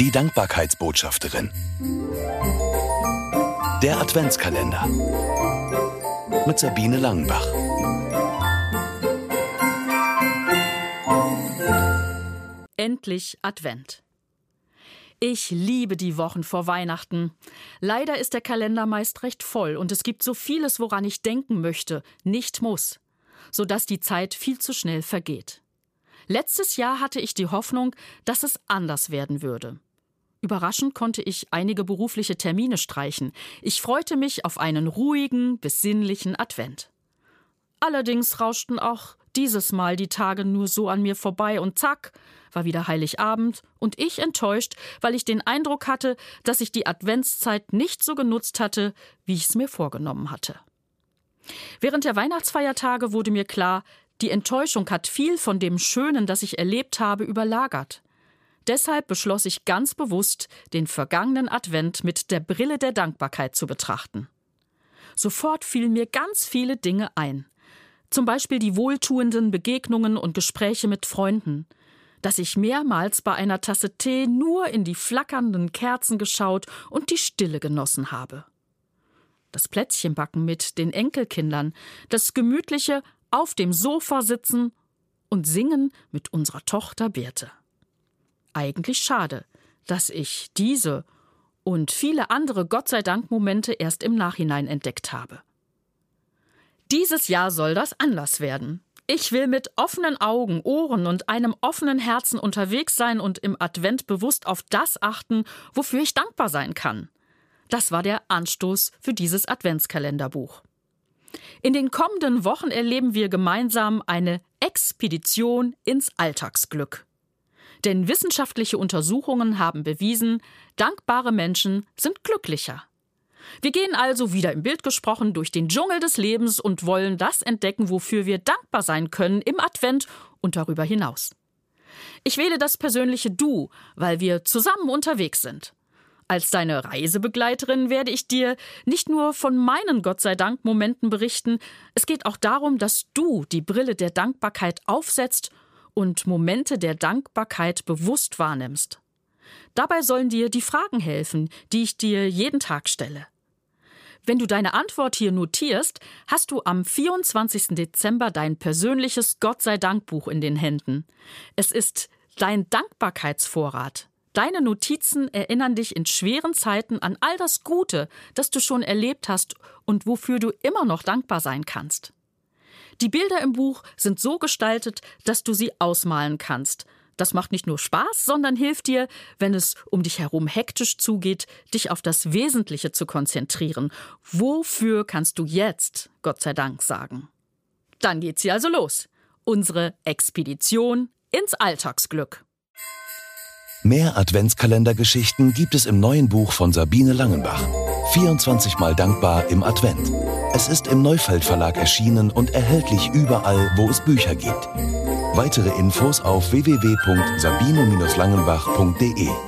Die Dankbarkeitsbotschafterin. Der Adventskalender. Mit Sabine Langenbach. Endlich Advent. Ich liebe die Wochen vor Weihnachten. Leider ist der Kalender meist recht voll und es gibt so vieles, woran ich denken möchte, nicht muss, sodass die Zeit viel zu schnell vergeht. Letztes Jahr hatte ich die Hoffnung, dass es anders werden würde. Überraschend konnte ich einige berufliche Termine streichen. Ich freute mich auf einen ruhigen, besinnlichen Advent. Allerdings rauschten auch dieses Mal die Tage nur so an mir vorbei und zack, war wieder Heiligabend und ich enttäuscht, weil ich den Eindruck hatte, dass ich die Adventszeit nicht so genutzt hatte, wie ich es mir vorgenommen hatte. Während der Weihnachtsfeiertage wurde mir klar, die Enttäuschung hat viel von dem Schönen, das ich erlebt habe, überlagert. Deshalb beschloss ich ganz bewusst, den vergangenen Advent mit der Brille der Dankbarkeit zu betrachten. Sofort fielen mir ganz viele Dinge ein. Zum Beispiel die wohltuenden Begegnungen und Gespräche mit Freunden, dass ich mehrmals bei einer Tasse Tee nur in die flackernden Kerzen geschaut und die Stille genossen habe. Das Plätzchenbacken mit den Enkelkindern, das gemütliche auf dem Sofa sitzen und singen mit unserer Tochter Birte. Eigentlich schade, dass ich diese und viele andere Gott sei Dank Momente erst im Nachhinein entdeckt habe. Dieses Jahr soll das anders werden. Ich will mit offenen Augen, Ohren und einem offenen Herzen unterwegs sein und im Advent bewusst auf das achten, wofür ich dankbar sein kann. Das war der Anstoß für dieses Adventskalenderbuch. In den kommenden Wochen erleben wir gemeinsam eine Expedition ins Alltagsglück. Denn wissenschaftliche Untersuchungen haben bewiesen, dankbare Menschen sind glücklicher. Wir gehen also wieder im Bild gesprochen durch den Dschungel des Lebens und wollen das entdecken, wofür wir dankbar sein können im Advent und darüber hinaus. Ich wähle das persönliche Du, weil wir zusammen unterwegs sind. Als deine Reisebegleiterin werde ich dir nicht nur von meinen Gott sei Dank Momenten berichten, es geht auch darum, dass du die Brille der Dankbarkeit aufsetzt und Momente der Dankbarkeit bewusst wahrnimmst. Dabei sollen dir die Fragen helfen, die ich dir jeden Tag stelle. Wenn du deine Antwort hier notierst, hast du am 24. Dezember dein persönliches Gott sei Dank Buch in den Händen. Es ist dein Dankbarkeitsvorrat. Deine Notizen erinnern dich in schweren Zeiten an all das Gute, das du schon erlebt hast und wofür du immer noch dankbar sein kannst. Die Bilder im Buch sind so gestaltet, dass du sie ausmalen kannst, das macht nicht nur Spaß, sondern hilft dir, wenn es um dich herum hektisch zugeht, dich auf das Wesentliche zu konzentrieren. Wofür kannst du jetzt Gott sei Dank sagen? Dann geht sie also los. Unsere Expedition ins Alltagsglück. Mehr Adventskalendergeschichten gibt es im neuen Buch von Sabine Langenbach. 24 Mal dankbar im Advent. Es ist im Neufeld Verlag erschienen und erhältlich überall, wo es Bücher gibt. Weitere Infos auf www.sabine-langenbach.de